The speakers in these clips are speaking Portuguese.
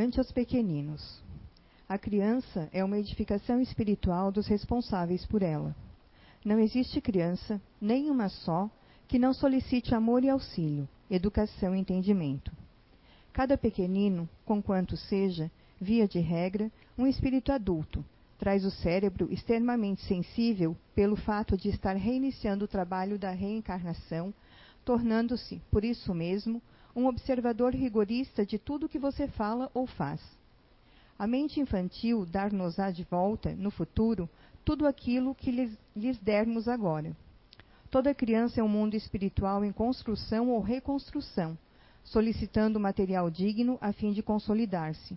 Ante os pequeninos. A criança é uma edificação espiritual dos responsáveis por ela. Não existe criança, nem uma só, que não solicite amor e auxílio, educação e entendimento. Cada pequenino, conquanto seja, via de regra, um espírito adulto, traz o cérebro extremamente sensível pelo fato de estar reiniciando o trabalho da reencarnação, tornando-se, por isso mesmo, um observador rigorista de tudo que você fala ou faz. A mente infantil dar-nos-á de volta, no futuro, tudo aquilo que lhes, lhes dermos agora. Toda criança é um mundo espiritual em construção ou reconstrução, solicitando material digno a fim de consolidar-se.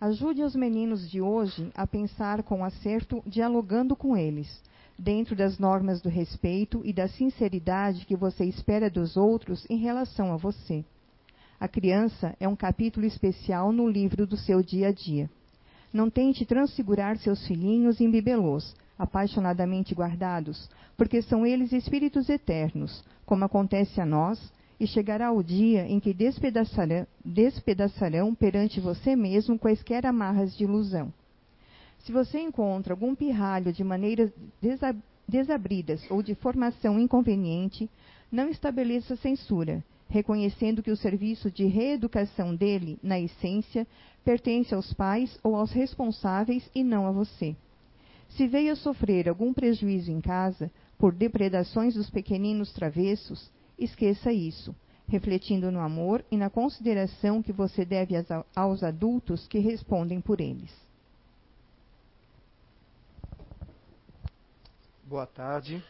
Ajude os meninos de hoje a pensar com acerto, dialogando com eles, dentro das normas do respeito e da sinceridade que você espera dos outros em relação a você. A criança é um capítulo especial no livro do seu dia a dia. Não tente transfigurar seus filhinhos em bibelôs, apaixonadamente guardados, porque são eles espíritos eternos, como acontece a nós, e chegará o dia em que despedaçarão, despedaçarão perante você mesmo quaisquer amarras de ilusão. Se você encontra algum pirralho de maneiras desabridas ou de formação inconveniente, não estabeleça censura, reconhecendo que o serviço de reeducação dele, na essência, pertence aos pais ou aos responsáveis e não a você. Se veio a sofrer algum prejuízo em casa por depredações dos pequeninos travessos, esqueça isso, refletindo no amor e na consideração que você deve aos adultos que respondem por eles. Boa tarde.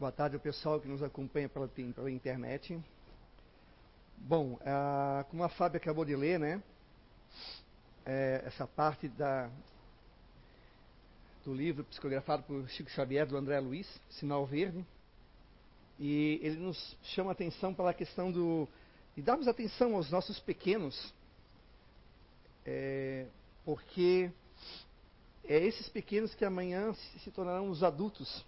Boa tarde ao pessoal que nos acompanha pela, pela internet. Bom, a, como a Fábio acabou de ler, né? É, essa parte da, do livro psicografado por Chico Xavier, do André Luiz, Sinal Verde, e ele nos chama atenção pela questão do, de darmos atenção aos nossos pequenos, é, porque é esses pequenos que amanhã se, tornarão os adultos.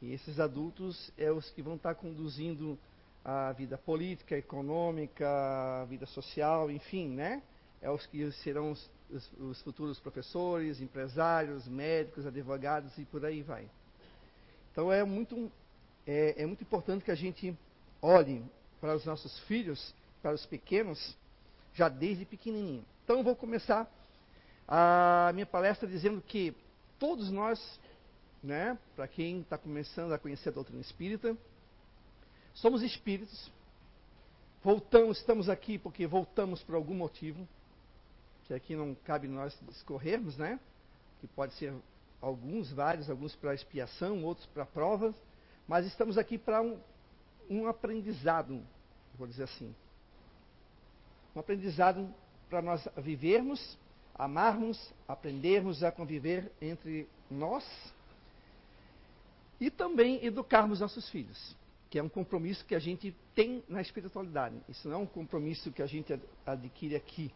E esses adultos é os que vão estar conduzindo a vida política, econômica, a vida social, enfim, né? É os que serão os, os, os futuros professores, empresários, médicos, advogados e por aí vai. Então é muito é, é muito importante que a gente olhe para os nossos filhos, para os pequenos, já desde pequenininho. Então eu vou começar a minha palestra dizendo que todos nós, né, para quem está começando a conhecer a doutrina espírita, somos espíritos. Voltamos, estamos aqui porque voltamos por algum motivo, que aqui não cabe nós discorrermos, né? Que pode ser alguns, vários, alguns para expiação, outros para provas. Mas estamos aqui para um, um aprendizado, vou dizer assim. Um aprendizado para nós vivermos, amarmos, aprendermos a conviver entre nós e também educarmos nossos filhos, que é um compromisso que a gente tem na espiritualidade. Isso não é um compromisso que a gente adquire aqui.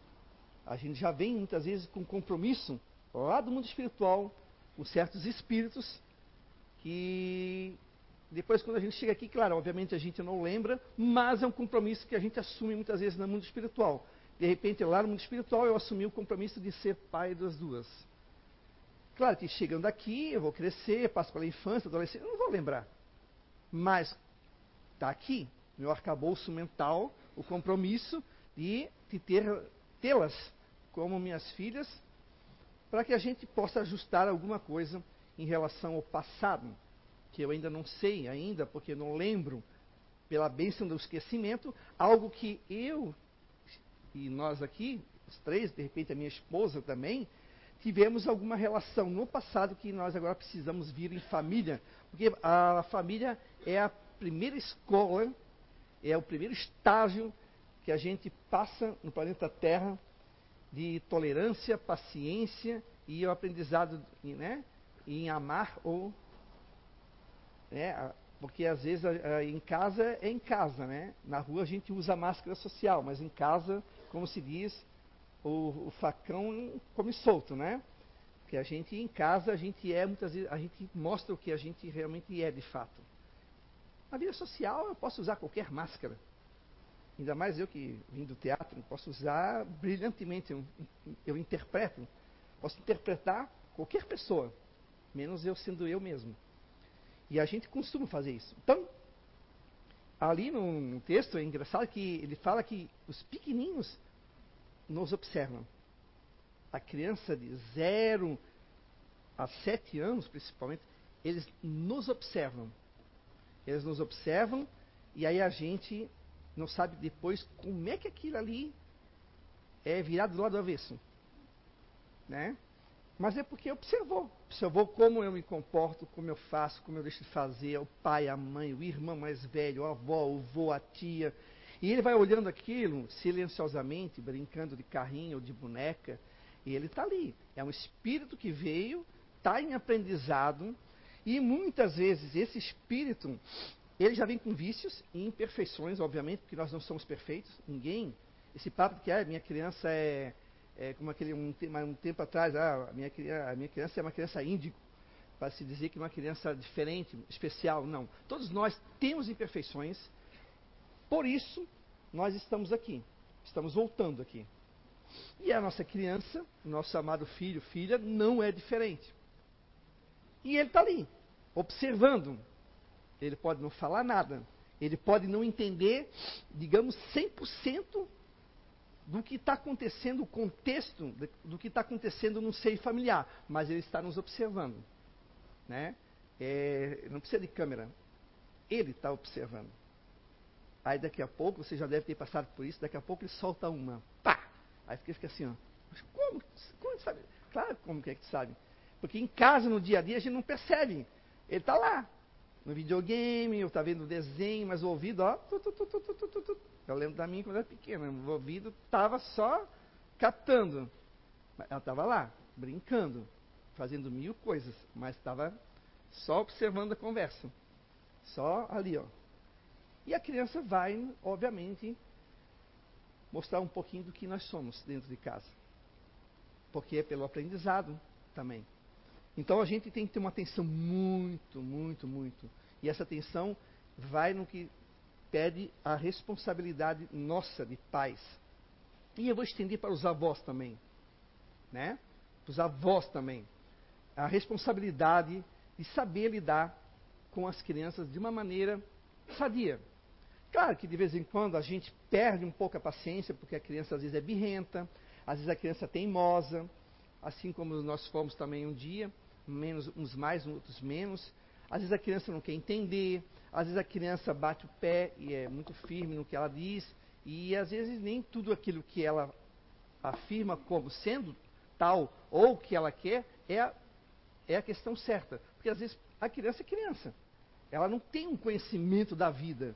A gente já vem muitas vezes com compromisso lá do mundo espiritual, com certos espíritos que depois, quando a gente chega aqui, claro, obviamente a gente não lembra, mas é um compromisso que a gente assume muitas vezes no mundo espiritual. De repente, lá no mundo espiritual, eu assumi o compromisso de ser pai das duas. Claro que chegando aqui, eu vou crescer, passo pela infância, adolescência, eu não vou lembrar. Mas está aqui, meu arcabouço mental, o compromisso de, de tê-las como minhas filhas, para que a gente possa ajustar alguma coisa em relação ao passado que eu ainda não sei ainda, porque não lembro, pela bênção do esquecimento, algo que eu e nós aqui, os três, de repente a minha esposa também, tivemos alguma relação no passado que nós agora precisamos vir em família, porque a família é a primeira escola, é o primeiro estágio que a gente passa no planeta Terra de tolerância, paciência e o aprendizado né, em amar ou né? Porque às vezes em casa é em casa, né? Na rua a gente usa máscara social, mas em casa, como se diz, o, o facão come solto, né? Porque a gente em casa a gente é muitas vezes a gente mostra o que a gente realmente é de fato. Na vida social eu posso usar qualquer máscara. ainda mais eu que vim do teatro, posso usar brilhantemente, eu, eu interpreto, posso interpretar qualquer pessoa, menos eu sendo eu mesmo. E a gente costuma fazer isso. Então, ali no texto é engraçado que ele fala que os pequeninos nos observam. A criança de 0 a 7 anos, principalmente, eles nos observam. Eles nos observam e aí a gente não sabe depois como é que aquilo ali é virado do lado do avesso. Né? Mas é porque observou. Observou como eu me comporto, como eu faço, como eu deixo de fazer, o pai, a mãe, o irmão mais velho, a avó, o vô, a tia. E ele vai olhando aquilo silenciosamente, brincando de carrinho ou de boneca, e ele está ali. É um espírito que veio, está em aprendizado, e muitas vezes esse espírito, ele já vem com vícios e imperfeições, obviamente, porque nós não somos perfeitos, ninguém. Esse papo que ah, minha criança é é, como aquele um, um, tempo atrás, ah, a, minha, a minha criança é uma criança índigo, para se dizer que é uma criança diferente, especial. Não. Todos nós temos imperfeições, por isso nós estamos aqui, estamos voltando aqui. E a nossa criança, nosso amado filho, filha, não é diferente. E ele está ali, observando. Ele pode não falar nada, ele pode não entender, digamos, 100% do que está acontecendo, o contexto do que está acontecendo no seio familiar, mas ele está nos observando. Né? É, não precisa de câmera, ele está observando. Aí daqui a pouco, você já deve ter passado por isso, daqui a pouco ele solta uma, pá! Aí fica assim, ó, mas como? Como sabe? Claro, como que é que tu sabe? Porque em casa, no dia a dia, a gente não percebe. Ele está lá, no videogame, ou está vendo o desenho, mas o ouvido, ó, tu, tu, tu, eu lembro da minha quando era pequena, o ouvido estava só captando. Ela estava lá, brincando, fazendo mil coisas, mas estava só observando a conversa. Só ali, ó. E a criança vai, obviamente, mostrar um pouquinho do que nós somos dentro de casa. Porque é pelo aprendizado também. Então a gente tem que ter uma atenção muito, muito, muito. E essa atenção vai no que pede a responsabilidade nossa de pais. E eu vou estender para os avós também. Né? Para os avós também. A responsabilidade de saber lidar com as crianças de uma maneira sadia. Claro que de vez em quando a gente perde um pouco a paciência, porque a criança às vezes é birrenta, às vezes a criança é teimosa, assim como nós fomos também um dia, menos, uns mais, outros menos. Às vezes a criança não quer entender, às vezes a criança bate o pé e é muito firme no que ela diz, e às vezes nem tudo aquilo que ela afirma como sendo tal ou que ela quer é a, é a questão certa. Porque às vezes a criança é criança. Ela não tem um conhecimento da vida,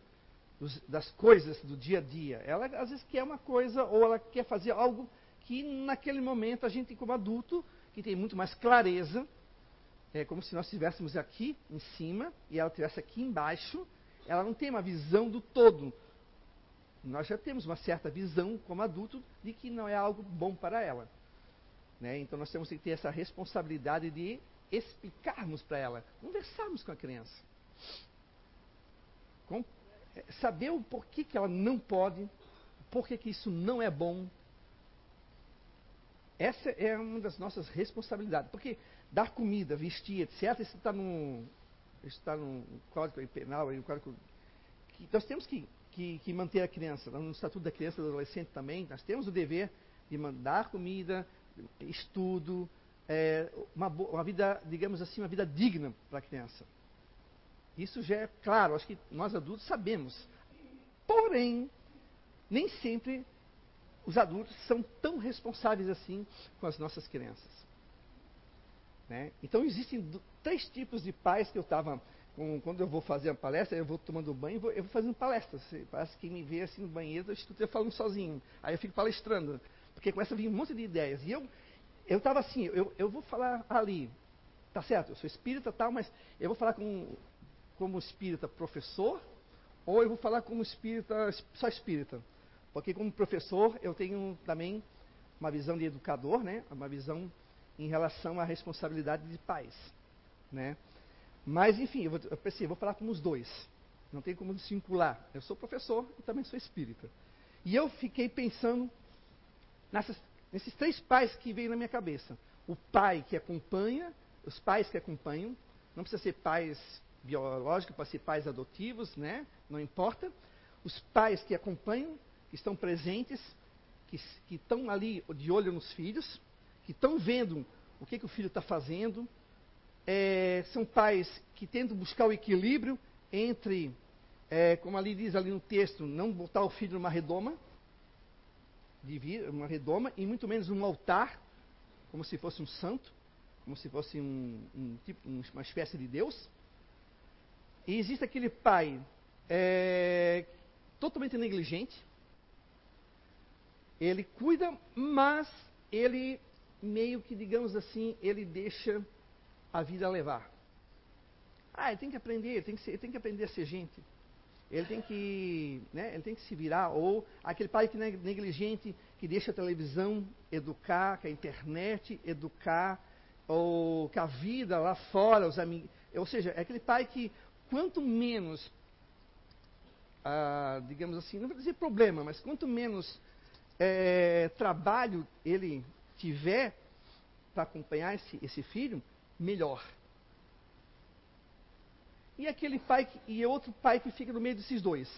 dos, das coisas do dia a dia. Ela às vezes quer uma coisa ou ela quer fazer algo que naquele momento a gente, como adulto, que tem muito mais clareza, é como se nós estivéssemos aqui em cima e ela estivesse aqui embaixo. Ela não tem uma visão do todo. Nós já temos uma certa visão como adulto de que não é algo bom para ela. Né? Então nós temos que ter essa responsabilidade de explicarmos para ela, conversarmos com a criança. Com, saber o porquê que ela não pode, porquê que isso não é bom. Essa é uma das nossas responsabilidades. Porque dar comida, vestir, etc., isso está no, está no Código Penal, no código, que nós temos que, que, que, manter a criança, no Estatuto da Criança e do Adolescente também, nós temos o dever de mandar comida, estudo, é, uma, uma vida, digamos assim, uma vida digna para a criança. Isso já é claro, acho que nós adultos sabemos. Porém, nem sempre os adultos são tão responsáveis assim com as nossas crianças. Né? Então existem três tipos de pais que eu estava. Quando eu vou fazer a palestra, eu vou tomando banho, vou, eu vou fazendo palestra. Parece que me vê assim no banheiro, eu estou falando sozinho. Aí eu fico palestrando, porque começa a vir um monte de ideias. E eu eu estava assim, eu, eu vou falar ali, tá certo? Eu sou espírita tal, mas eu vou falar com, como espírita professor, ou eu vou falar como espírita só espírita. Porque como professor eu tenho também uma visão de educador, né? Uma visão em relação à responsabilidade de pais. Né? Mas, enfim, eu, eu pensei, eu vou falar com os dois. Não tem como se vincular. Eu sou professor e também sou espírita. E eu fiquei pensando nessas, nesses três pais que veio na minha cabeça. O pai que acompanha, os pais que acompanham, não precisa ser pais biológicos, pode ser pais adotivos, né? Não importa. Os pais que acompanham, que estão presentes, que, que estão ali de olho nos filhos, que estão vendo o que, que o filho está fazendo. É, são pais que tentam buscar o equilíbrio entre, é, como ali diz ali no texto, não botar o filho numa redoma, uma redoma, e muito menos um altar, como se fosse um santo, como se fosse um, um tipo, uma espécie de Deus. E existe aquele pai é, totalmente negligente. Ele cuida, mas ele meio que, digamos assim, ele deixa a vida levar. Ah, ele tem que aprender, ele tem que, ser, ele tem que aprender a ser gente. Ele tem que, né, ele tem que se virar. Ou aquele pai que é negligente, que deixa a televisão educar, que a internet educar, ou que a vida lá fora, os amigos. Ou seja, é aquele pai que quanto menos, ah, digamos assim, não vou dizer problema, mas quanto menos é, trabalho ele tiver para acompanhar esse, esse filho, melhor. E aquele pai que, e outro pai que fica no meio desses dois.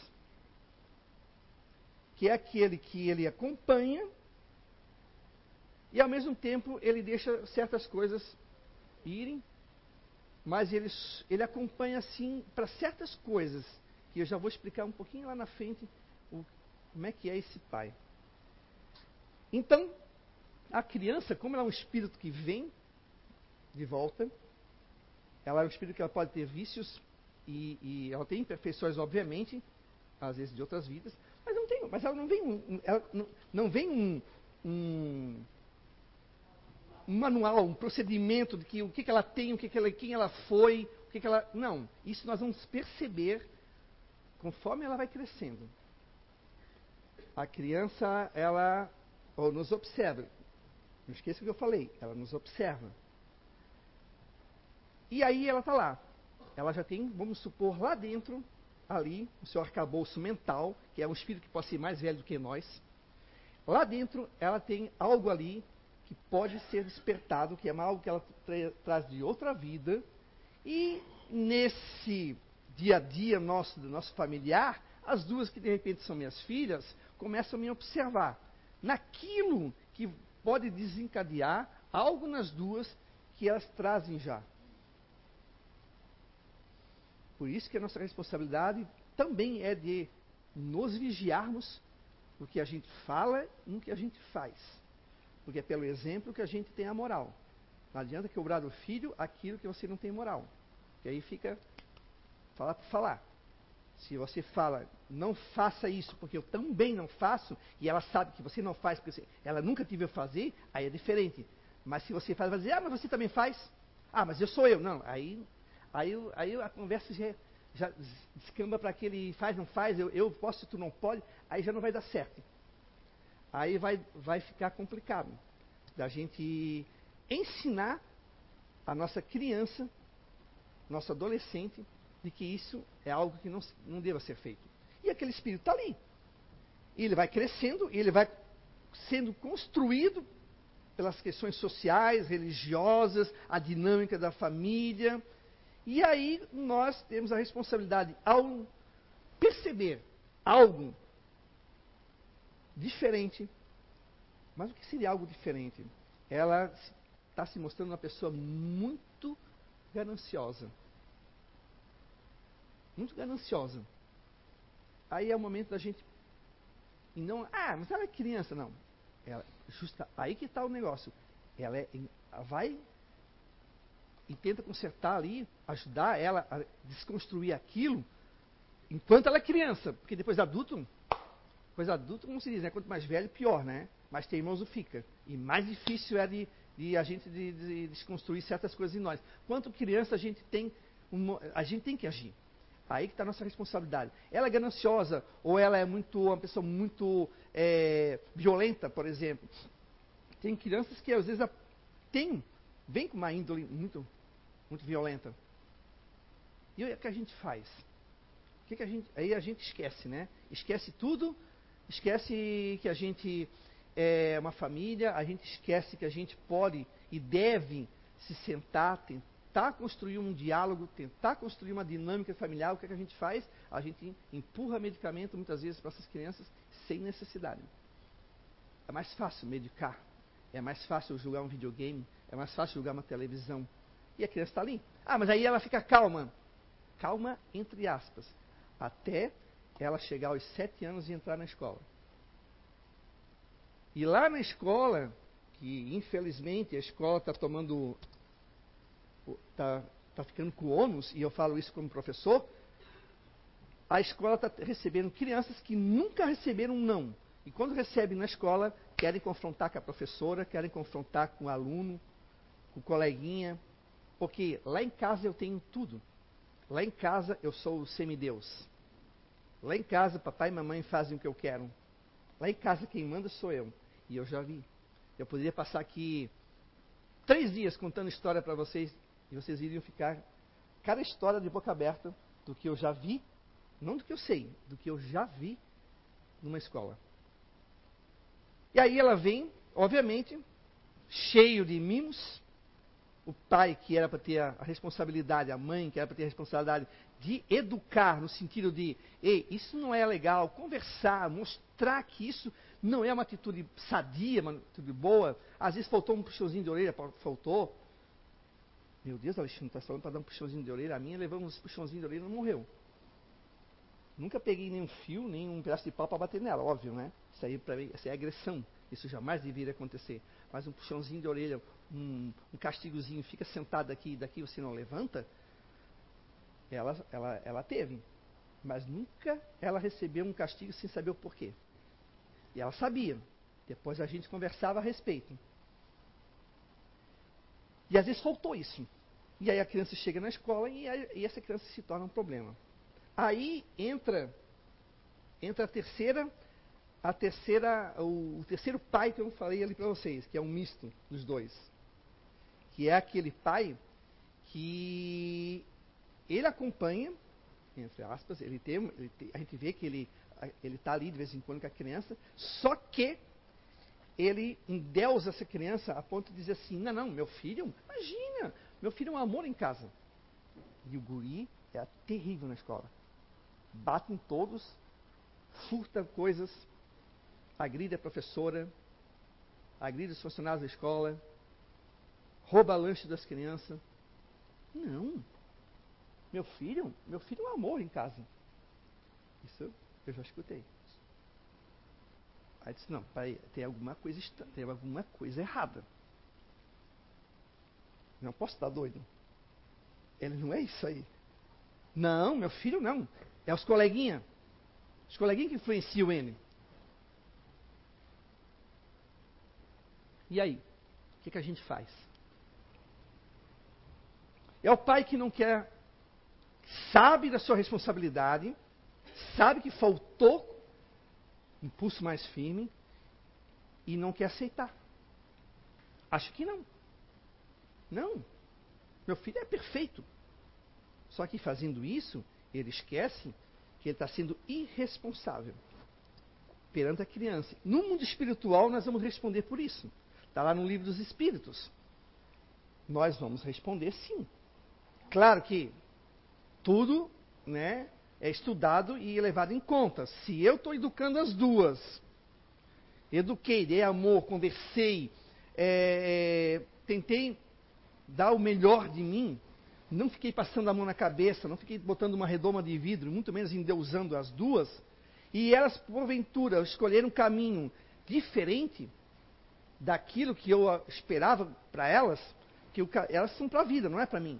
Que é aquele que ele acompanha e ao mesmo tempo ele deixa certas coisas irem, mas ele, ele acompanha assim para certas coisas, que eu já vou explicar um pouquinho lá na frente o, como é que é esse pai. Então, a criança, como ela é um espírito que vem de volta, ela é um espírito que ela pode ter vícios e, e ela tem imperfeições, obviamente, às vezes de outras vidas, mas não tem, mas ela não vem um, ela não, não vem um, um, um, manual, um procedimento de que o que, que ela tem, o que, que ela, quem ela foi, o que, que ela. Não. Isso nós vamos perceber conforme ela vai crescendo. A criança, ela ou nos observa. Não esqueça o que eu falei, ela nos observa. E aí ela está lá. Ela já tem, vamos supor, lá dentro, ali, o seu arcabouço mental, que é um espírito que pode ser mais velho do que nós. Lá dentro, ela tem algo ali que pode ser despertado, que é algo que ela tra traz de outra vida. E nesse dia a dia nosso, do nosso familiar, as duas que de repente são minhas filhas, começam a me observar naquilo que pode desencadear algo nas duas que elas trazem já. Por isso que a nossa responsabilidade também é de nos vigiarmos no que a gente fala e no que a gente faz. Porque é pelo exemplo que a gente tem a moral. Não adianta cobrar do filho aquilo que você não tem moral. Que aí fica falar por falar. Se você fala, não faça isso porque eu também não faço, e ela sabe que você não faz porque ela nunca te viu fazer, aí é diferente. Mas se você faz, vai dizer, ah, mas você também faz. Ah, mas eu sou eu. Não, aí Aí, aí a conversa já, já descamba para aquele faz, não faz, eu, eu posso, tu não pode, aí já não vai dar certo. Aí vai, vai ficar complicado da gente ensinar a nossa criança, nosso adolescente, de que isso é algo que não, não deva ser feito. E aquele espírito está ali. E ele vai crescendo, e ele vai sendo construído pelas questões sociais, religiosas, a dinâmica da família, e aí nós temos a responsabilidade, ao perceber algo diferente, mas o que seria algo diferente? Ela está se mostrando uma pessoa muito gananciosa. Muito gananciosa. Aí é o momento da gente. E não, ah, mas ela é criança. Não. Ela, justa, aí que está o negócio. Ela é, vai e tenta consertar ali, ajudar ela a desconstruir aquilo, enquanto ela é criança. Porque depois adulto, depois adulto, como se diz, né? Quanto mais velho, pior, né? Mais teimoso fica. E mais difícil é de, de a gente de, de desconstruir certas coisas em nós. Quanto criança a gente tem, a gente tem que agir. Aí que está a nossa responsabilidade. Ela é gananciosa ou ela é muito uma pessoa muito é, violenta, por exemplo. Tem crianças que às vezes têm, vem com uma índole muito muito violenta. E o que a gente faz? O que, que a gente, aí a gente esquece, né? Esquece tudo, esquece que a gente é uma família, a gente esquece que a gente pode e deve se sentar, tentar construir um diálogo, tentar construir uma dinâmica familiar. O que, é que a gente faz? A gente empurra medicamento muitas vezes para essas crianças sem necessidade. É mais fácil medicar, é mais fácil jogar um videogame, é mais fácil jogar uma televisão. E a criança está ali. Ah, mas aí ela fica calma. Calma, entre aspas. Até ela chegar aos sete anos e entrar na escola. E lá na escola, que infelizmente a escola está tomando. está tá ficando com ônus, e eu falo isso como professor, a escola está recebendo crianças que nunca receberam um não. E quando recebem na escola, querem confrontar com a professora, querem confrontar com o aluno, com o coleguinha. Porque lá em casa eu tenho tudo. Lá em casa eu sou o semideus. Lá em casa papai e mamãe fazem o que eu quero. Lá em casa quem manda sou eu. E eu já vi. Eu poderia passar aqui três dias contando história para vocês e vocês iriam ficar cada história de boca aberta do que eu já vi, não do que eu sei, do que eu já vi numa escola. E aí ela vem, obviamente, cheio de mimos, o pai que era para ter a, responsabilidade, a mãe que era para ter a responsabilidade de educar, no sentido de, ei, isso não é legal, conversar, mostrar que isso não é uma atitude sadia, uma atitude boa. Às vezes faltou um puxãozinho de orelha, faltou. Meu Deus, Alexandre, está falando para dar um puxãozinho de orelha. A minha levamos um puxãozinho de orelha e não morreu. Nunca peguei nenhum fio, nem um pedaço de pau para bater nela, óbvio, né? Isso aí, pra, isso é agressão. Isso jamais deveria acontecer. Mas um puxãozinho de orelha, um, um castigozinho, fica sentado aqui, daqui você não levanta, ela, ela, ela teve. Mas nunca ela recebeu um castigo sem saber o porquê. E ela sabia. Depois a gente conversava a respeito. E às vezes faltou isso. E aí a criança chega na escola e, e essa criança se torna um problema. Aí entra entra a terceira a terceira o, o terceiro pai que eu falei ali para vocês, que é um misto dos dois. Que é aquele pai que ele acompanha, entre aspas, ele tem, ele tem a gente vê que ele ele está ali de vez em quando com a criança, só que ele endeusa essa criança a ponto de dizer assim, não, não, meu filho, imagina, meu filho é um amor em casa. E o guri é terrível na escola. Bate em todos, furta coisas, agride a professora, agride os funcionários da escola, rouba lanche das crianças. Não. Meu filho, meu filho é um amor em casa. Isso eu já escutei. Aí disse, não, pai, tem alguma coisa tem alguma coisa errada. Não posso estar doido. Ele não é isso aí. Não, meu filho não. É os coleguinhas. Os coleguinhas que influenciam ele. E aí? O que, que a gente faz? É o pai que não quer, sabe da sua responsabilidade, sabe que faltou impulso mais firme e não quer aceitar. Acho que não. Não. Meu filho é perfeito. Só que fazendo isso, ele esquece que ele está sendo irresponsável perante a criança. No mundo espiritual, nós vamos responder por isso. Está lá no livro dos Espíritos. Nós vamos responder sim. Claro que tudo né, é estudado e levado em conta. Se eu estou educando as duas, eduquei, dei amor, conversei, é, é, tentei dar o melhor de mim, não fiquei passando a mão na cabeça, não fiquei botando uma redoma de vidro, muito menos endeusando as duas, e elas, porventura, escolheram um caminho diferente daquilo que eu esperava para elas, que elas são para a vida, não é para mim.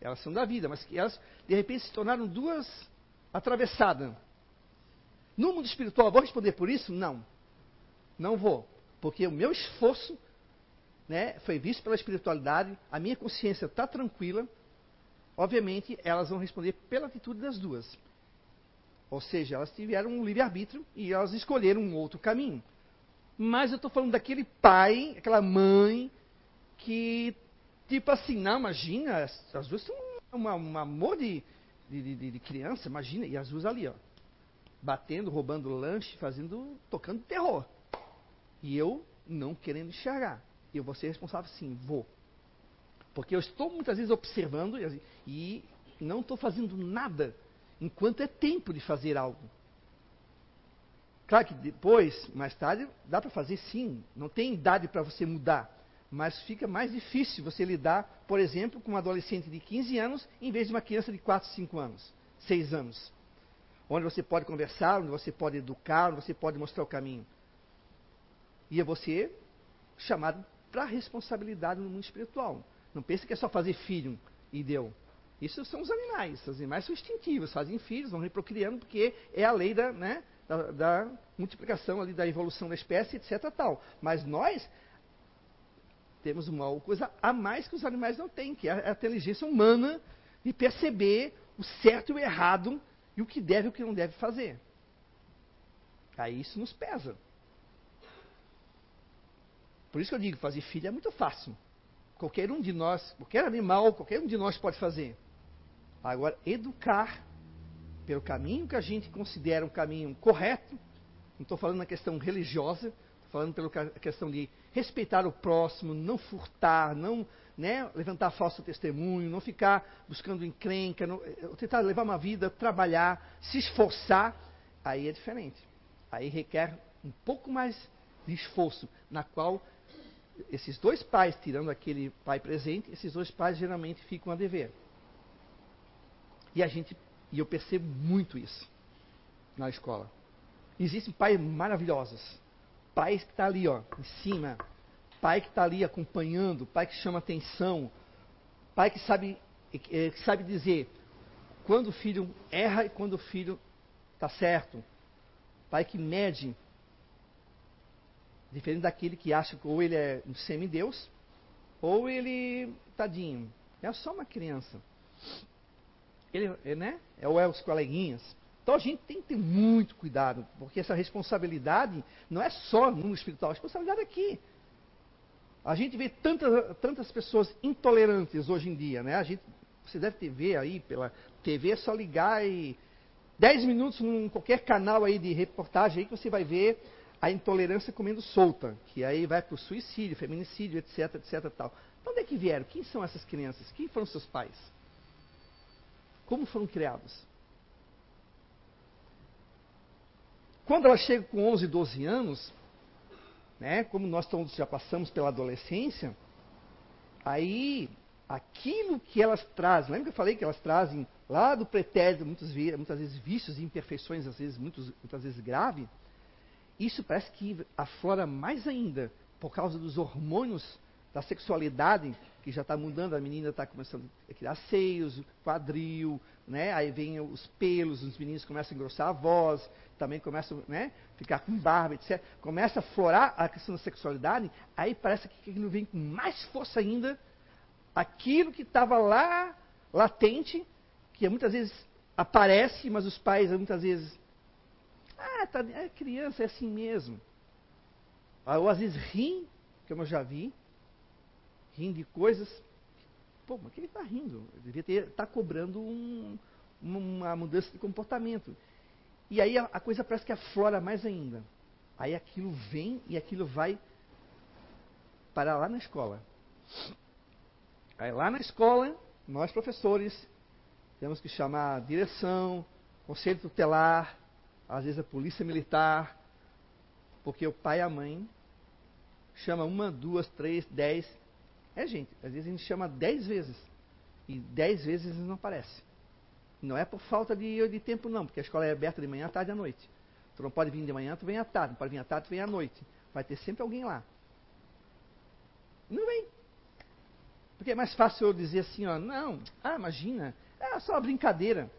Elas são da vida, mas que elas, de repente, se tornaram duas atravessada. No mundo espiritual, vou responder por isso? Não. Não vou. Porque o meu esforço né, foi visto pela espiritualidade, a minha consciência está tranquila. Obviamente, elas vão responder pela atitude das duas. Ou seja, elas tiveram um livre-arbítrio e elas escolheram um outro caminho. Mas eu estou falando daquele pai, aquela mãe, que, tipo assim, não, imagina, as duas são um amor de, de, de, de criança, imagina, e as duas ali, ó. batendo, roubando lanche, fazendo, tocando terror. E eu não querendo enxergar. Eu vou ser responsável sim, vou. Porque eu estou muitas vezes observando e não estou fazendo nada enquanto é tempo de fazer algo. Claro que depois, mais tarde, dá para fazer sim. Não tem idade para você mudar. Mas fica mais difícil você lidar, por exemplo, com um adolescente de 15 anos em vez de uma criança de 4, 5 anos, 6 anos. Onde você pode conversar, onde você pode educar, onde você pode mostrar o caminho. E é você chamado para responsabilidade no mundo espiritual. Não pense que é só fazer filho e deu. Isso são os animais. Os animais são instintivos, fazem filhos, vão reprocriando, porque é a lei da, né, da, da, multiplicação ali, da evolução da espécie, etc. Tal. Mas nós temos uma coisa a mais que os animais não têm, que é a inteligência humana de perceber o certo e o errado e o que deve e o que não deve fazer. Aí isso nos pesa. Por isso que eu digo, fazer filho é muito fácil. Qualquer um de nós, qualquer animal, qualquer um de nós pode fazer. Agora, educar pelo caminho que a gente considera um caminho correto, não estou falando na questão religiosa, estou falando pela questão de respeitar o próximo, não furtar, não né, levantar falso testemunho, não ficar buscando encrenca, não, eh, tentar levar uma vida, trabalhar, se esforçar, aí é diferente. Aí requer um pouco mais de esforço, na qual esses dois pais, tirando aquele pai presente, esses dois pais geralmente ficam a dever. E a gente, e eu percebo muito isso na escola. Existem pais maravilhosos. Pais que estão tá ali, ó, em cima. Pai que está ali acompanhando, pai que chama atenção. Pai que sabe, que sabe dizer quando o filho erra e quando o filho está certo. Pai que mede Diferente daquele que acha que ou ele é um semideus, ou ele, tadinho, é só uma criança. Ele, é, né? É, ou é os coleguinhas. Então a gente tem que ter muito cuidado, porque essa responsabilidade não é só no mundo espiritual, a responsabilidade é aqui. A gente vê tantas, tantas pessoas intolerantes hoje em dia, né? A gente, você deve ter ver aí pela TV, é só ligar e 10 minutos em qualquer canal aí de reportagem aí que você vai ver a intolerância comendo solta, que aí vai para o suicídio, feminicídio, etc, etc, tal. De onde é que vieram? Quem são essas crianças? Quem foram seus pais? Como foram criados? Quando ela chega com 11, 12 anos, né, como nós todos já passamos pela adolescência, aí aquilo que elas trazem, lembra que eu falei que elas trazem lá do pretérito muitas, muitas vezes vícios e imperfeições, às vezes muitas, muitas vezes grave, isso parece que aflora mais ainda por causa dos hormônios da sexualidade, que já está mudando, a menina está começando a criar seios, quadril, né? aí vem os pelos, os meninos começam a engrossar a voz, também começam a né, ficar com barba, etc. Começa a florar a questão da sexualidade, aí parece que aquilo vem com mais força ainda, aquilo que estava lá, latente, que muitas vezes aparece, mas os pais muitas vezes ah, tá, é criança, é assim mesmo. Ou às vezes rim, como eu já vi, rim de coisas. Pô, mas que ele está rindo? Ele devia estar tá cobrando um, uma mudança de comportamento. E aí a, a coisa parece que aflora mais ainda. Aí aquilo vem e aquilo vai para lá na escola. Aí lá na escola, nós professores temos que chamar a direção, conselho tutelar, às vezes a polícia militar, porque o pai e a mãe chama uma, duas, três, dez. É, gente, às vezes a gente chama dez vezes. E dez vezes não aparece. Não é por falta de, de tempo, não, porque a escola é aberta de manhã, tarde e à noite. Tu não pode vir de manhã, tu vem à tarde. Não pode vir à tarde, tu vem à noite. Vai ter sempre alguém lá. Não vem. Porque é mais fácil eu dizer assim, ó, não, ah, imagina, é só uma brincadeira.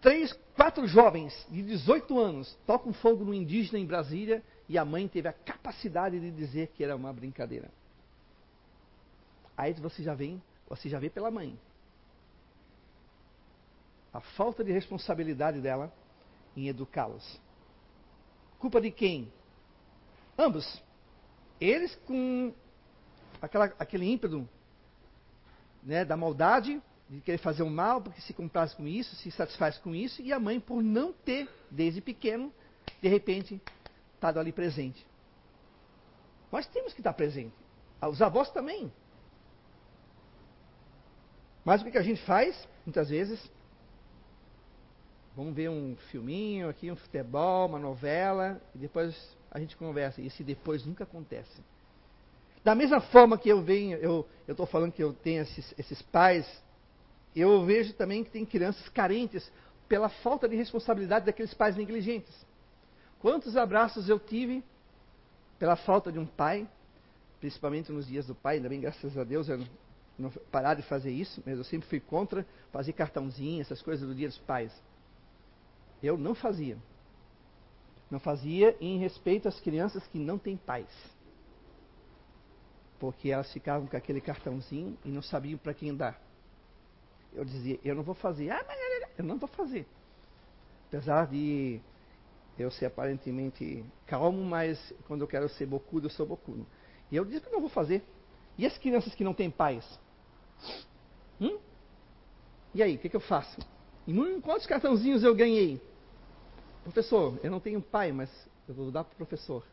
Três, quatro jovens de 18 anos tocam fogo no indígena em Brasília e a mãe teve a capacidade de dizer que era uma brincadeira. Aí você já vem, você já vê pela mãe. A falta de responsabilidade dela em educá-los. Culpa de quem? Ambos. Eles com aquela, aquele ímpeto né, da maldade de querer fazer o mal, porque se compraz com isso, se satisfaz com isso, e a mãe por não ter, desde pequeno, de repente, estado ali presente. Nós temos que estar presente. Os avós também. Mas o que a gente faz, muitas vezes? Vamos ver um filminho aqui, um futebol, uma novela, e depois a gente conversa. E esse depois nunca acontece. Da mesma forma que eu venho, eu estou falando que eu tenho esses, esses pais, eu vejo também que tem crianças carentes pela falta de responsabilidade daqueles pais negligentes. Quantos abraços eu tive pela falta de um pai, principalmente nos dias do pai, ainda bem, graças a Deus, eu não parar de fazer isso, mas eu sempre fui contra fazer cartãozinho, essas coisas do dia dos pais. Eu não fazia. Não fazia em respeito às crianças que não têm pais. Porque elas ficavam com aquele cartãozinho e não sabiam para quem dar. Eu dizia, eu não vou fazer. Ah, mas eu não vou fazer. Apesar de eu ser aparentemente calmo, mas quando eu quero ser bocudo, eu sou bocudo. E eu disse que não vou fazer. E as crianças que não têm pais? Hum? E aí, o que, que, eu faço? E quantos cartãozinhos eu ganhei? Professor, eu não tenho pai, mas eu vou dar para o professor.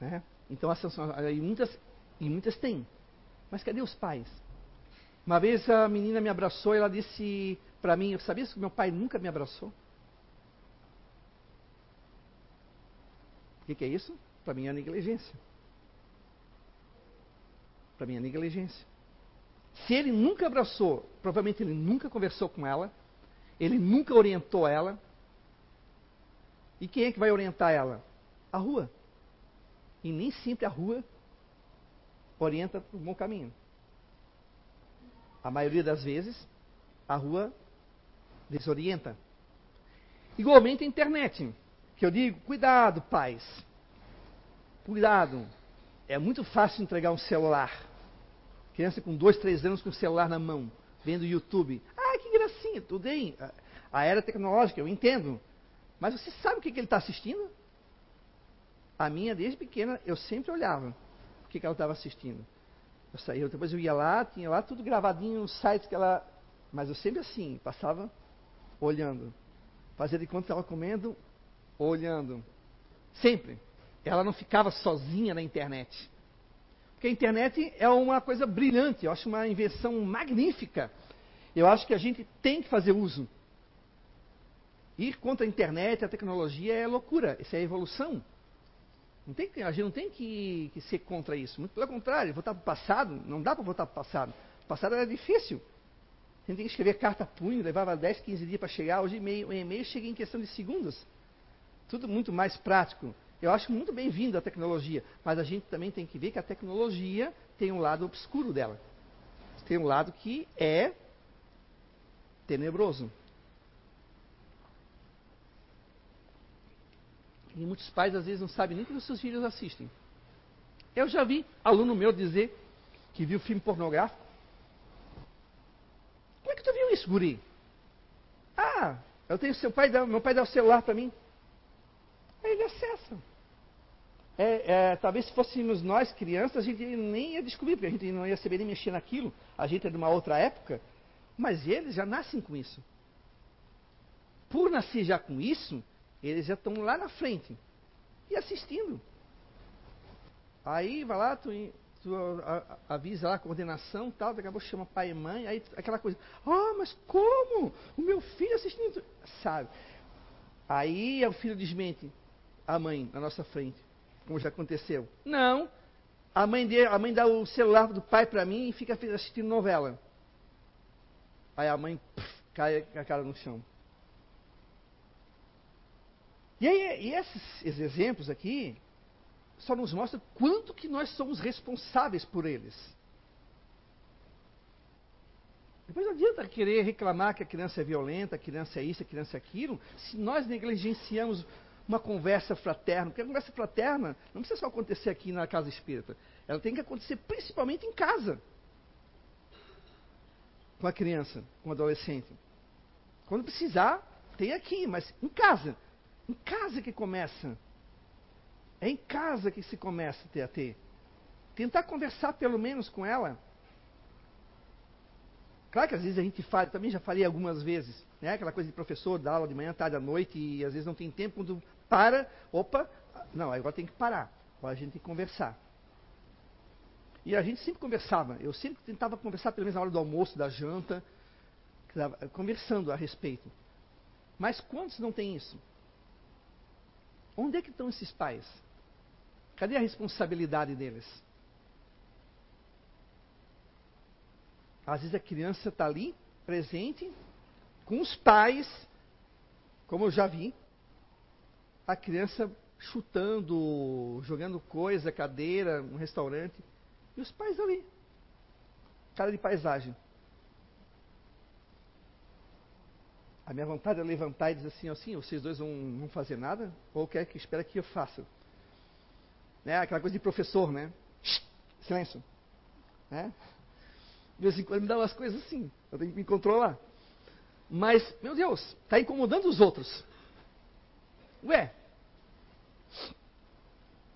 Né? Então, essas, e muitas, e muitas têm. Mas cadê os pais? Uma vez a menina me abraçou e ela disse para mim, sabia que meu pai nunca me abraçou? O que, que é isso? Para mim é negligência. Para mim é negligência. Se ele nunca abraçou, provavelmente ele nunca conversou com ela, ele nunca orientou ela. E quem é que vai orientar ela? A rua. E nem sempre a rua orienta para o bom caminho. A maioria das vezes, a rua desorienta. Igualmente a internet. Que eu digo, cuidado, pais. Cuidado. É muito fácil entregar um celular. Criança com dois, três anos com o celular na mão, vendo YouTube. Ah, que gracinha, tudo bem. A era tecnológica, eu entendo. Mas você sabe o que, que ele está assistindo? A minha, desde pequena, eu sempre olhava o que, que ela estava assistindo. Eu saía, depois eu ia lá, tinha lá tudo gravadinho nos sites que ela. Mas eu sempre assim, passava olhando. Fazia de conta que estava comendo, olhando. Sempre. Ela não ficava sozinha na internet. Porque a internet é uma coisa brilhante, eu acho uma invenção magnífica. Eu acho que a gente tem que fazer uso. Ir contra a internet, a tecnologia é loucura, isso é evolução. Não tem, a gente não tem que, que ser contra isso. Muito pelo contrário, voltar para o passado, não dá para voltar para o passado. O passado era difícil. A gente tem que escrever carta a punho, levava 10, 15 dias para chegar. Hoje, e-mail, e-mail chega em questão de segundos. Tudo muito mais prático. Eu acho muito bem-vindo a tecnologia, mas a gente também tem que ver que a tecnologia tem um lado obscuro dela. Tem um lado que é tenebroso. E muitos pais às vezes não sabem nem que os seus filhos assistem. Eu já vi aluno meu dizer que viu filme pornográfico. Como é que tu viu isso, guri? Ah, eu tenho seu pai, meu pai dá o celular para mim. Aí ele acessa. É, é, talvez se fôssemos nós crianças, a gente nem ia descobrir, porque a gente não ia saber nem mexer naquilo. A gente é de uma outra época. Mas eles já nascem com isso. Por nascer já com isso, eles já estão lá na frente e assistindo. Aí vai lá, tu, tu avisa lá a coordenação tal, daqui a pouco chama pai e mãe, aí aquela coisa, ah, mas como? O meu filho assistindo, sabe? Aí o filho desmente a mãe na nossa frente, como já aconteceu. Não, a mãe, de, a mãe dá o celular do pai para mim e fica assistindo novela. Aí a mãe cai com a cara no chão. E, aí, e esses, esses exemplos aqui só nos mostram quanto que nós somos responsáveis por eles. Depois não adianta querer reclamar que a criança é violenta, a criança é isso, a criança é aquilo, se nós negligenciamos uma conversa fraterna. Porque a conversa fraterna não precisa só acontecer aqui na casa espírita. Ela tem que acontecer principalmente em casa. Com a criança, com o adolescente. Quando precisar, tem aqui, mas em casa. Em casa que começa. É em casa que se começa a ter. A ter. Tentar conversar pelo menos com ela. Claro que às vezes a gente fala, também já falei algumas vezes, né? Aquela coisa de professor, dar aula de manhã, tarde, à noite, e às vezes não tem tempo, quando para, opa, não, agora tem que parar. Agora a gente tem que conversar. E a gente sempre conversava. Eu sempre tentava conversar, pelo menos na hora do almoço, da janta, conversando a respeito. Mas quantos não tem isso? Onde é que estão esses pais? Cadê a responsabilidade deles? Às vezes a criança está ali, presente, com os pais, como eu já vi, a criança chutando, jogando coisa, cadeira, no restaurante, e os pais ali. Cara de paisagem. A minha vontade é levantar e dizer assim, assim, vocês dois vão, vão fazer nada? Ou quer que espera que eu faça? Né? Aquela coisa de professor, né? Silêncio. Né? De vez em quando me dá umas coisas assim. Eu tenho que me controlar. Mas, meu Deus, está incomodando os outros. Ué.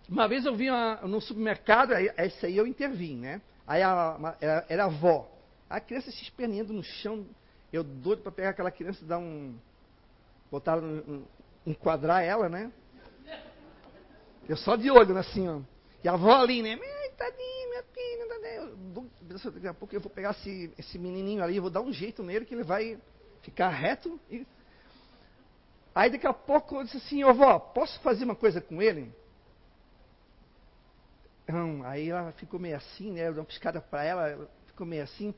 Uma vez eu vi uma, no supermercado, essa aí eu intervim, né? Aí a, uma, era, era a avó. A criança se esperneando no chão. Eu doido para pegar aquela criança e dar um. botar, um, enquadrar ela, né? Eu só de olho, assim, ó. E a avó ali, né? Tadinha, minha filha, tadinha. Daqui a pouco eu vou pegar esse, esse menininho ali, vou dar um jeito nele que ele vai ficar reto. E... Aí daqui a pouco eu disse assim, ô vó, posso fazer uma coisa com ele? Não, aí ela ficou meio assim, né? Eu dei uma piscada para ela, ela ficou meio assim.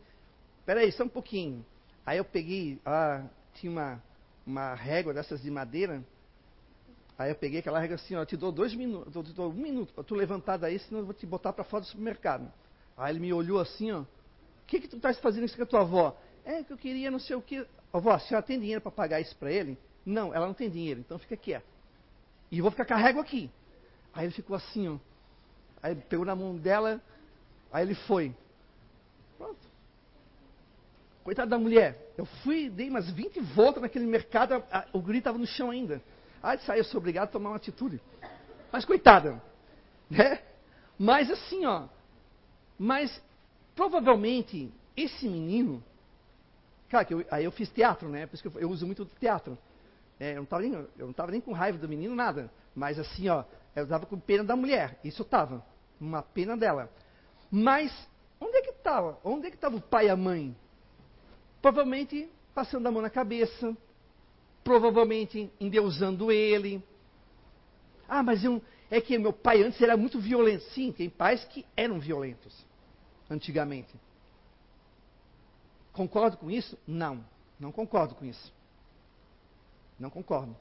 Peraí, só um pouquinho. Aí eu peguei, ah, tinha uma, uma régua dessas de madeira. Aí eu peguei aquela régua assim, ó, te dou dois minutos, te dou um minuto para tu levantar daí, senão eu vou te botar para fora do supermercado. Aí ele me olhou assim, ó. O que que tu estás fazendo isso com a tua avó? É que eu queria não sei o que. Avó, a senhora tem dinheiro para pagar isso para ele? Não, ela não tem dinheiro, então fica quieto. E eu vou ficar régua aqui. Aí ele ficou assim, ó. Aí pegou na mão dela, aí ele foi. Pronto. Coitada da mulher. Eu fui, dei umas 20 voltas naquele mercado, a, a, o guri estava no chão ainda. Aí saiu, eu sou obrigado a tomar uma atitude. Mas coitada, né? Mas assim, ó. Mas provavelmente esse menino, cara, eu, aí eu fiz teatro, né? Por isso que eu, eu uso muito teatro. É, eu não estava nem, eu não estava nem com raiva do menino, nada. Mas assim, ó, eu estava com pena da mulher. Isso eu estava uma pena dela. Mas onde é que estava? Onde é que estava o pai e a mãe? Provavelmente passando a mão na cabeça, provavelmente endeusando ele. Ah, mas eu, é que meu pai antes era muito violento. Sim, tem pais que eram violentos antigamente. Concordo com isso? Não, não concordo com isso. Não concordo.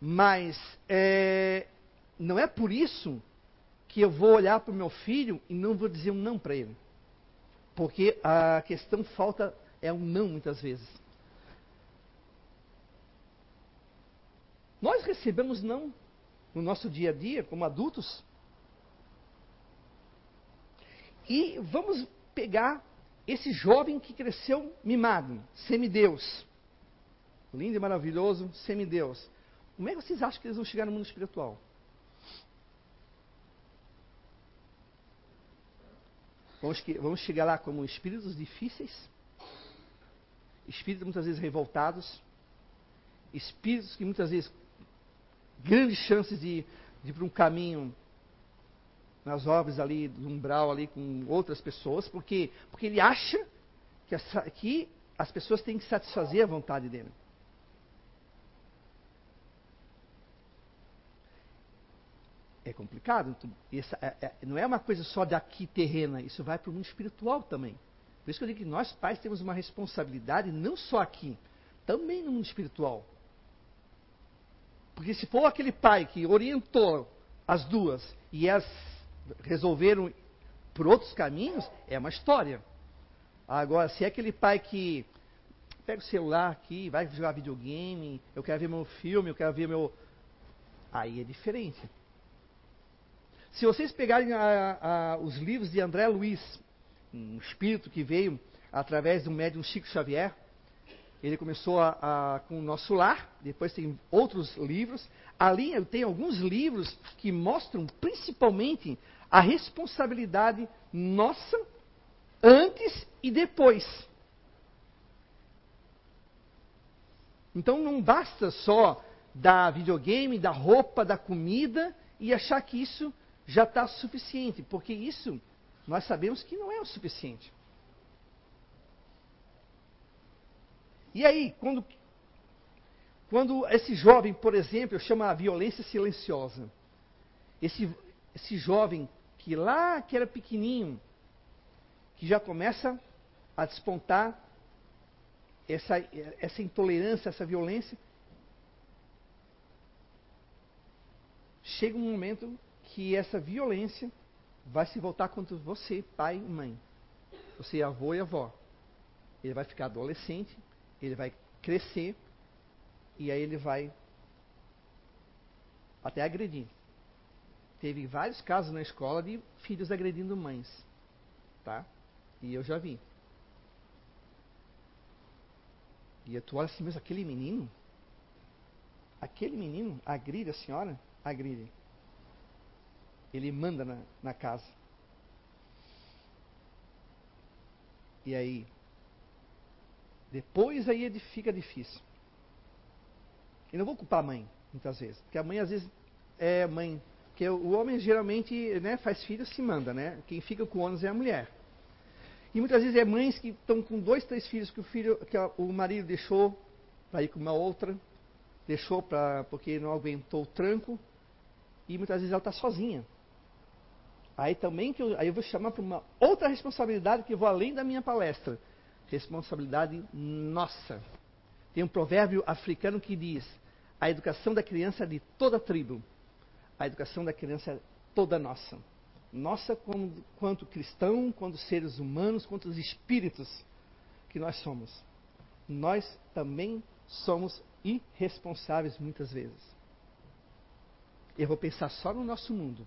Mas é, não é por isso que eu vou olhar para o meu filho e não vou dizer um não para ele. Porque a questão falta é um não muitas vezes. Nós recebemos não no nosso dia a dia como adultos. E vamos pegar esse jovem que cresceu mimado, semideus. Lindo e maravilhoso, semideus. Como é que vocês acham que eles vão chegar no mundo espiritual? Vamos, vamos chegar lá como espíritos difíceis, espíritos muitas vezes revoltados, espíritos que muitas vezes grandes chances de, de ir para um caminho nas obras ali do umbral ali com outras pessoas, porque, porque ele acha que, essa, que as pessoas têm que satisfazer a vontade dele. É complicado. Essa, é, é, não é uma coisa só daqui terrena, isso vai para o mundo espiritual também. Por isso que eu digo que nós pais temos uma responsabilidade não só aqui, também no mundo espiritual. Porque se for aquele pai que orientou as duas e elas resolveram por outros caminhos, é uma história. Agora, se é aquele pai que pega o celular aqui, vai jogar videogame, eu quero ver meu filme, eu quero ver meu. Aí é diferente. Se vocês pegarem a, a, os livros de André Luiz, um espírito que veio através do médium Chico Xavier, ele começou a, com o Nosso Lar, depois tem outros livros. Ali tem alguns livros que mostram principalmente a responsabilidade nossa antes e depois. Então não basta só dar videogame, dar roupa, dar comida e achar que isso já está suficiente, porque isso nós sabemos que não é o suficiente. E aí, quando, quando esse jovem, por exemplo, eu chamo a violência silenciosa, esse, esse jovem que lá que era pequenininho, que já começa a despontar essa, essa intolerância, essa violência, chega um momento que essa violência vai se voltar contra você, pai e mãe. Você é avô e avó. Ele vai ficar adolescente, ele vai crescer e aí ele vai até agredir. Teve vários casos na escola de filhos agredindo mães, tá? E eu já vi. E tu olha assim, mas aquele menino, aquele menino agride a senhora? Agride. Ele manda na, na casa. E aí, depois aí fica difícil. E não vou culpar a mãe, muitas vezes. Porque a mãe, às vezes, é mãe. Porque o homem, geralmente, né, faz filho se manda, né? Quem fica com o ônus é a mulher. E muitas vezes é mães que estão com dois, três filhos que o filho, que o marido deixou para ir com uma outra, deixou para porque não aguentou o tranco, e muitas vezes ela está sozinha. Aí também que eu, aí eu vou chamar para uma outra responsabilidade que vou além da minha palestra, responsabilidade nossa. Tem um provérbio africano que diz: a educação da criança é de toda a tribo, a educação da criança é toda nossa. Nossa, como, quanto cristão, quanto seres humanos, quanto os espíritos que nós somos. Nós também somos irresponsáveis muitas vezes. Eu vou pensar só no nosso mundo.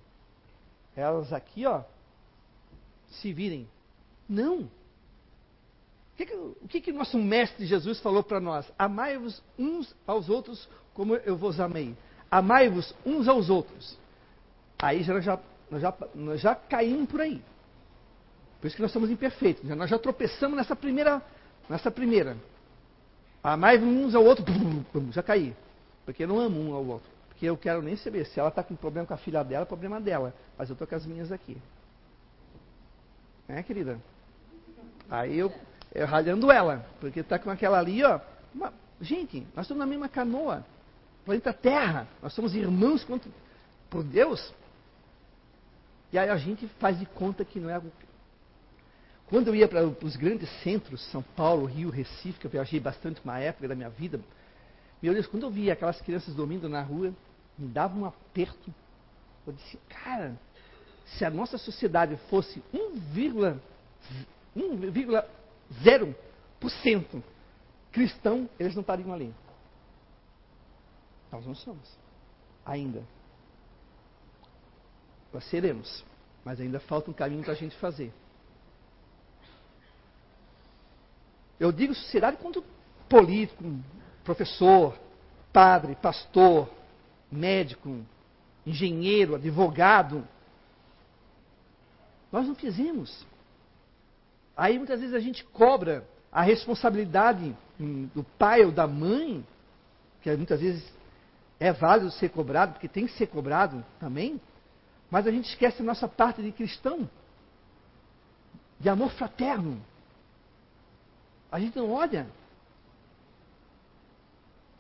Elas aqui, ó, se virem. Não que, que, o que, que nosso mestre Jesus falou para nós? Amai-vos uns aos outros como eu vos amei. Amai-vos uns aos outros. Aí já, já, nós, já, nós já caímos por aí. Por isso que nós somos imperfeitos. Nós já tropeçamos nessa primeira. Nessa primeira. Amai-vos uns ao outro. Já caí. Porque não amo um ao outro. Porque eu quero nem saber. Se ela está com problema com a filha dela, é problema dela. Mas eu estou com as minhas aqui. É, querida? Aí eu é, ralhando ela, porque está com aquela ali, ó. Uma, gente, nós estamos na mesma canoa, planeta Terra, nós somos irmãos contra, por Deus. E aí a gente faz de conta que não é algo. Quando eu ia para os grandes centros, São Paulo, Rio, Recife, que eu viajei bastante uma época da minha vida, meu Deus, quando eu via aquelas crianças dormindo na rua, me dava um aperto. Eu disse, cara, se a nossa sociedade fosse 1,1 0% cristão, eles não estariam ali. Nós não somos. Ainda. Nós seremos. Mas ainda falta um caminho para a gente fazer. Eu digo sociedade quanto político, professor, padre, pastor, médico, engenheiro, advogado. Nós não fizemos. Aí muitas vezes a gente cobra a responsabilidade hum, do pai ou da mãe, que muitas vezes é válido ser cobrado, porque tem que ser cobrado também, mas a gente esquece a nossa parte de cristão, de amor fraterno. A gente não olha.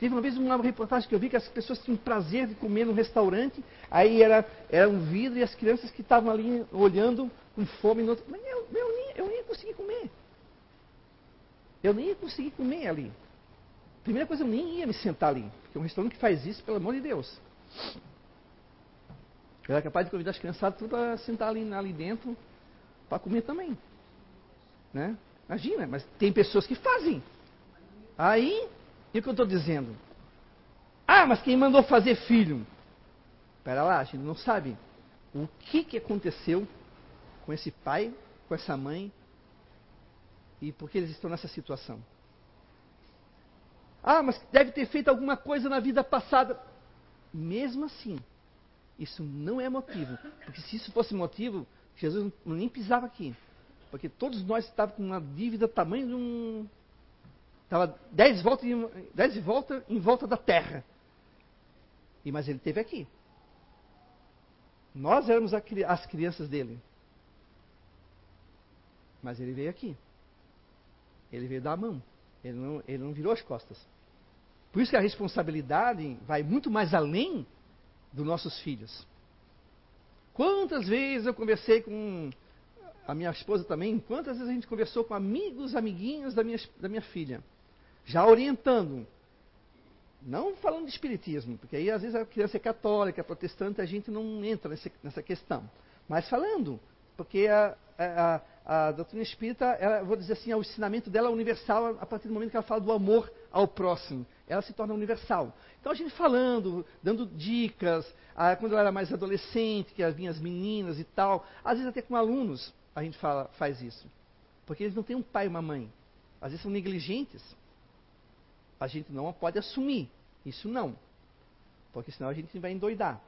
Teve uma vez uma reportagem que eu vi que as pessoas tinham prazer de comer no restaurante, aí era, era um vidro e as crianças que estavam ali olhando com fome. No outro, mas eu, eu, nem, eu nem ia conseguir comer. Eu nem ia conseguir comer ali. Primeira coisa, eu nem ia me sentar ali. Porque um restaurante que faz isso, pelo amor de Deus. Eu era capaz de convidar as criançadas tudo para sentar ali, ali dentro para comer também. Né? Imagina, mas tem pessoas que fazem. Aí, e o que eu estou dizendo? Ah, mas quem mandou fazer filho? Espera lá, a gente não sabe o que, que aconteceu com esse pai, com essa mãe, e por que eles estão nessa situação. Ah, mas deve ter feito alguma coisa na vida passada. Mesmo assim, isso não é motivo. Porque se isso fosse motivo, Jesus nem pisava aqui. Porque todos nós estávamos com uma dívida tamanho de um. Estava dez voltas em, dez volta em volta da terra. E, mas ele esteve aqui. Nós éramos a, as crianças dele. Mas ele veio aqui. Ele veio dar a mão. Ele não, ele não virou as costas. Por isso que a responsabilidade vai muito mais além dos nossos filhos. Quantas vezes eu conversei com a minha esposa também, quantas vezes a gente conversou com amigos, amiguinhos da minha, da minha filha, já orientando, não falando de espiritismo, porque aí às vezes a criança é católica, protestante, a gente não entra nesse, nessa questão, mas falando, porque a, a, a doutrina espírita, ela, vou dizer assim, o ensinamento dela é universal a partir do momento que ela fala do amor ao próximo. Ela se torna universal. Então a gente falando, dando dicas, ah, quando ela era mais adolescente, que vinha as meninas e tal, às vezes até com alunos a gente fala, faz isso. Porque eles não têm um pai e uma mãe. Às vezes são negligentes. A gente não pode assumir. Isso não. Porque senão a gente vai endoidar.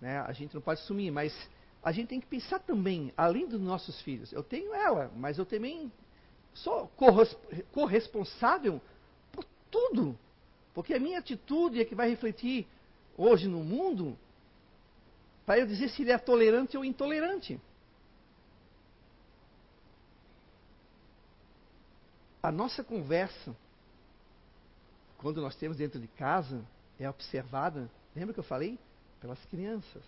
Né? A gente não pode assumir, mas a gente tem que pensar também, além dos nossos filhos. Eu tenho ela, mas eu também sou corresponsável por tudo. Porque a minha atitude é que vai refletir hoje no mundo para eu dizer se ele é tolerante ou intolerante. A nossa conversa, quando nós temos dentro de casa, é observada, lembra que eu falei? Pelas crianças.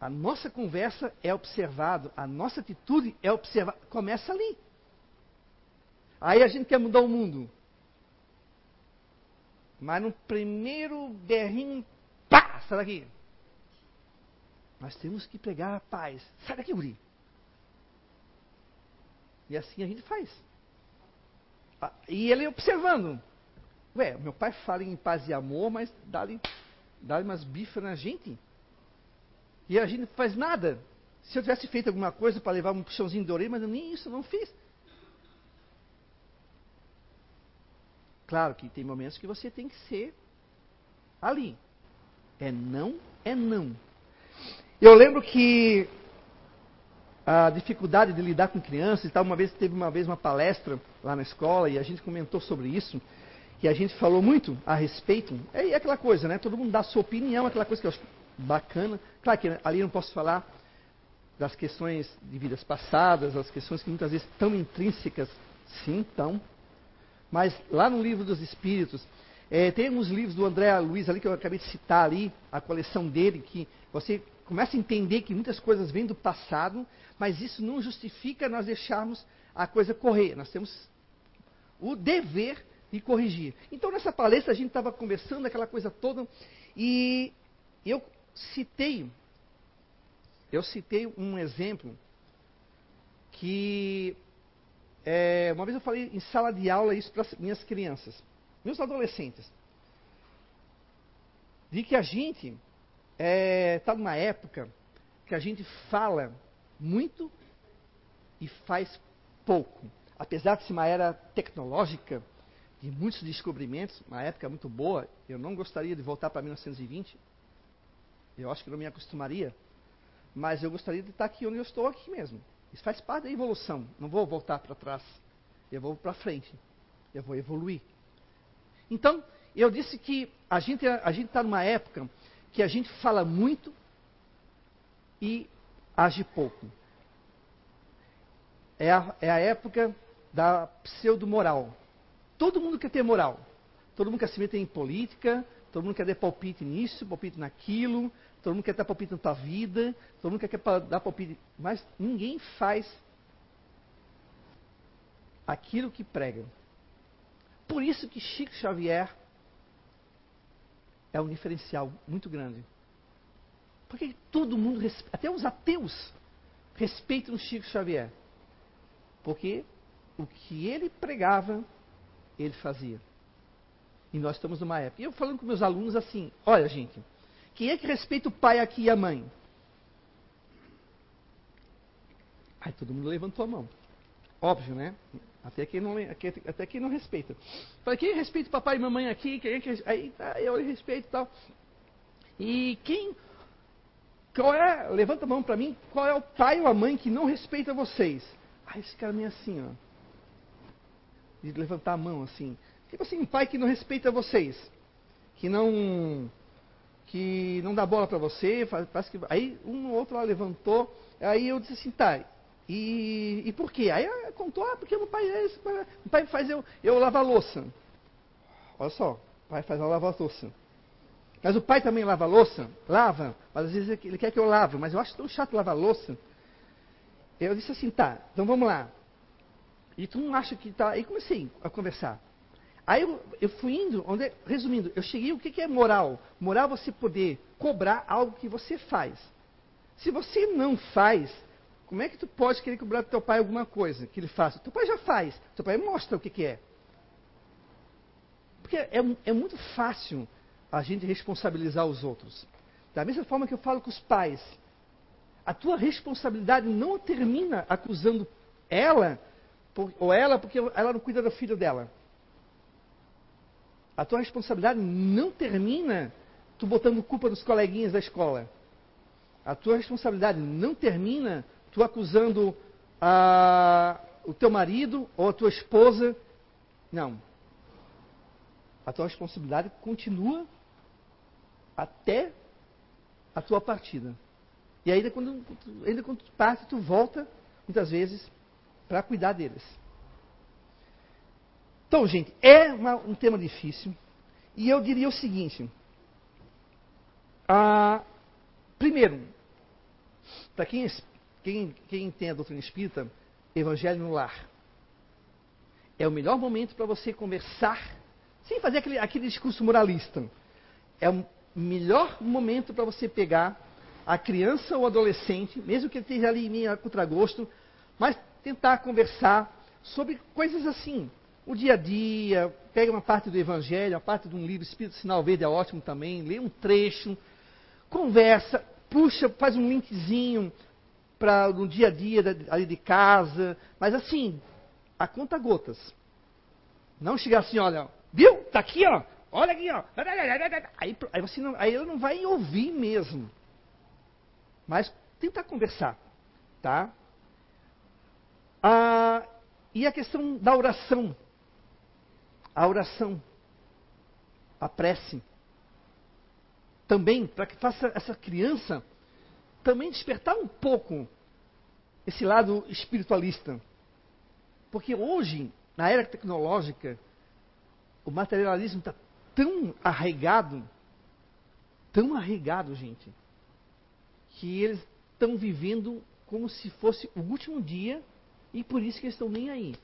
A nossa conversa é observada, a nossa atitude é observada. Começa ali. Aí a gente quer mudar o mundo. Mas no primeiro berrinho, pá, sai daqui. Nós temos que pegar a paz. Sai daqui, guri. E assim a gente faz. Ah, e ele observando. Ué, meu pai fala em paz e amor, mas dá-lhe dá umas bifas na gente. E a gente não faz nada. Se eu tivesse feito alguma coisa para levar um puxãozinho de orelha, mas eu nem isso não fiz. Claro que tem momentos que você tem que ser ali. É não, é não. Eu lembro que a dificuldade de lidar com crianças e tal, uma vez teve uma vez uma palestra lá na escola e a gente comentou sobre isso. E a gente falou muito a respeito. É, é aquela coisa, né? Todo mundo dá sua opinião, aquela coisa que eu acho bacana. Claro que ali não posso falar das questões de vidas passadas, as questões que muitas vezes estão intrínsecas, sim, estão. Mas lá no livro dos Espíritos, é, tem uns livros do André Luiz ali que eu acabei de citar ali, a coleção dele, que você começa a entender que muitas coisas vêm do passado, mas isso não justifica nós deixarmos a coisa correr. Nós temos o dever de corrigir. Então, nessa palestra, a gente estava conversando aquela coisa toda, e eu citei, eu citei um exemplo que é, uma vez eu falei em sala de aula isso para minhas crianças, meus adolescentes, de que a gente está é, tá numa época que a gente fala muito e faz pouco. Apesar de ser uma era tecnológica, de muitos descobrimentos, uma época muito boa, eu não gostaria de voltar para 1920, eu acho que não me acostumaria. Mas eu gostaria de estar aqui onde eu estou aqui mesmo. Isso faz parte da evolução. Não vou voltar para trás. Eu vou para frente. Eu vou evoluir. Então, eu disse que a gente a está numa época que a gente fala muito e age pouco. É a, é a época da pseudo-moral. Todo mundo quer ter moral. Todo mundo quer se meter em política, todo mundo quer dar palpite nisso, palpite naquilo, todo mundo quer dar palpite na tua vida, todo mundo quer dar palpite, mas ninguém faz aquilo que prega. Por isso que Chico Xavier é um diferencial muito grande. Porque todo mundo, até os ateus, respeitam Chico Xavier. Porque o que ele pregava, ele fazia. E nós estamos numa época. E eu falando com meus alunos assim: olha, gente, quem é que respeita o pai aqui e a mãe? Aí todo mundo levantou a mão. Óbvio, né? Até quem não, até quem não respeita. Falei, quem respeita o papai e mamãe aqui? Quem é que, aí tá, eu respeito e tal. E quem. Qual é, levanta a mão para mim, qual é o pai ou a mãe que não respeita vocês? Aí esse cara meio assim, ó. De levantar a mão assim. Tipo assim, um pai que não respeita vocês. Que não. Que não dá bola para você. Faz, que, aí um ou outro lá levantou. Aí eu disse assim, tá. E, e por quê? Aí contou, ah, porque meu pai é isso. Meu pai faz eu, eu lavar louça. Olha só, o pai faz eu lavar louça. Mas o pai também lava louça? Lava, mas às vezes ele quer que eu lave, mas eu acho tão chato lavar louça. Eu disse assim, tá, então vamos lá. E tu não acha que tá. Aí comecei a conversar. Aí eu, eu fui indo, onde, resumindo, eu cheguei, o que, que é moral? Moral é você poder cobrar algo que você faz. Se você não faz, como é que tu pode querer cobrar do teu pai alguma coisa que ele faça? Teu pai já faz, teu pai mostra o que, que é. Porque é, é muito fácil a gente responsabilizar os outros. Da mesma forma que eu falo com os pais, a tua responsabilidade não termina acusando ela ou ela porque ela não cuida do filho dela. A tua responsabilidade não termina tu botando culpa nos coleguinhas da escola. A tua responsabilidade não termina tu acusando a, o teu marido ou a tua esposa. Não. A tua responsabilidade continua até a tua partida. E ainda quando, ainda quando tu parte, tu volta, muitas vezes, para cuidar deles. Então, gente, é uma, um tema difícil. E eu diria o seguinte. Primeiro, para quem, quem, quem tem a doutrina espírita, Evangelho no lar. É o melhor momento para você conversar, sem fazer aquele, aquele discurso moralista. É o melhor momento para você pegar a criança ou adolescente, mesmo que ele esteja ali a contragosto, mas tentar conversar sobre coisas assim. O dia a dia, pega uma parte do Evangelho, uma parte de um livro, Espírito Sinal Verde é ótimo também, lê um trecho, conversa, puxa, faz um linkzinho para no dia a dia ali de casa, mas assim, a conta gotas. Não chegar assim, olha, viu? Tá aqui, ó. Olha aqui, ó. Aí, aí, você não, aí ela não vai ouvir mesmo. Mas tentar conversar, tá? Ah, e a questão da oração. A oração, a prece. Também, para que faça essa criança também despertar um pouco esse lado espiritualista. Porque hoje, na era tecnológica, o materialismo está tão arraigado, tão arraigado, gente, que eles estão vivendo como se fosse o último dia e por isso que eles estão nem aí.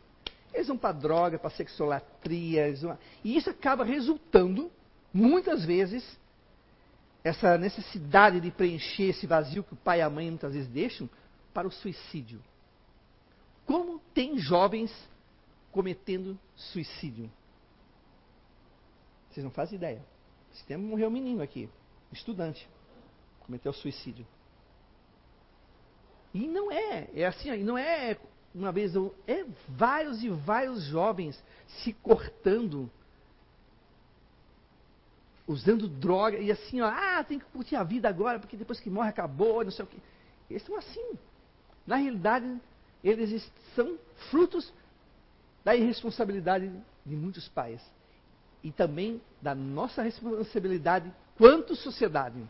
Eles vão para droga, para sexolatria, vão... e isso acaba resultando, muitas vezes, essa necessidade de preencher esse vazio que o pai e a mãe muitas vezes deixam para o suicídio. Como tem jovens cometendo suicídio? Vocês não fazem ideia. Esse tempo morreu um menino aqui, estudante, cometeu suicídio. E não é, é assim, não é uma vez, é vários e vários jovens se cortando usando droga, e assim, ó, ah, tem que curtir a vida agora, porque depois que morre acabou, não sei o quê. Eles são assim. Na realidade, eles são frutos da irresponsabilidade de muitos pais. E também da nossa responsabilidade quanto sociedade.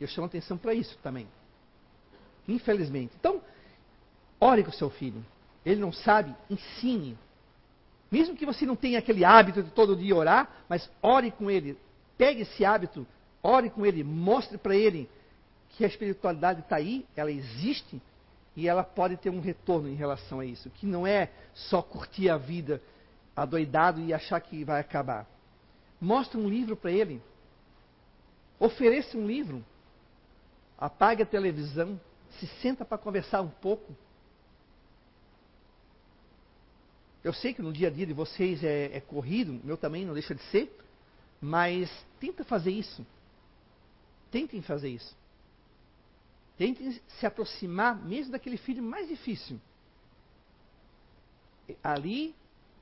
Eu chamo atenção para isso também. Infelizmente. Então, ore com o seu filho. Ele não sabe, ensine. Mesmo que você não tenha aquele hábito de todo dia orar, mas ore com ele, Pegue esse hábito, ore com ele, mostre para ele que a espiritualidade está aí, ela existe e ela pode ter um retorno em relação a isso. Que não é só curtir a vida adoidado e achar que vai acabar. Mostre um livro para ele. Ofereça um livro. Apague a televisão. Se senta para conversar um pouco. Eu sei que no dia a dia de vocês é, é corrido, meu também não deixa de ser. Mas tenta fazer isso. Tentem fazer isso. Tentem se aproximar mesmo daquele filho mais difícil. Ali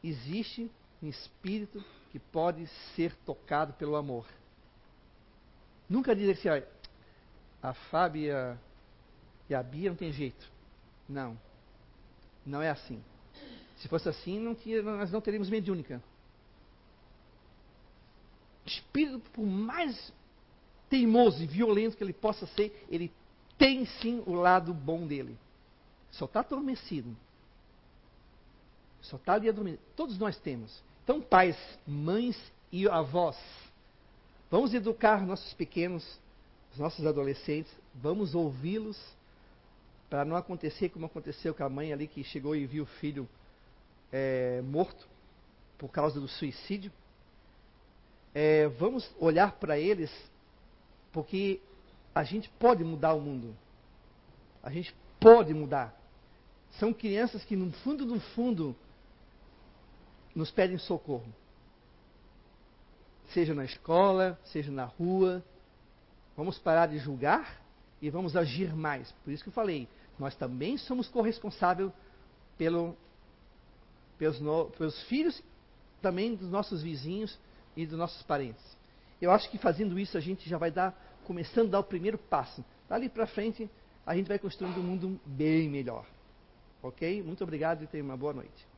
existe um espírito que pode ser tocado pelo amor. Nunca dizer assim, olha, a Fábia e a Bia não tem jeito. Não. Não é assim. Se fosse assim, não tinha, nós não teríamos mediúnica. Espírito, por mais teimoso e violento que ele possa ser, ele tem sim o lado bom dele. Só está adormecido. Só está ali adormecido. Todos nós temos. Então, pais, mães e avós, vamos educar nossos pequenos, os nossos adolescentes, vamos ouvi-los, para não acontecer como aconteceu com a mãe ali que chegou e viu o filho é, morto por causa do suicídio. É, vamos olhar para eles, porque a gente pode mudar o mundo. A gente pode mudar. São crianças que, no fundo, no fundo, nos pedem socorro. Seja na escola, seja na rua. Vamos parar de julgar e vamos agir mais. Por isso que eu falei, nós também somos corresponsáveis pelo, pelos, no, pelos filhos, também dos nossos vizinhos e dos nossos parentes. Eu acho que fazendo isso a gente já vai dar, começando a dar o primeiro passo. Dali para frente a gente vai construindo um mundo bem melhor. Ok? Muito obrigado e tenha uma boa noite.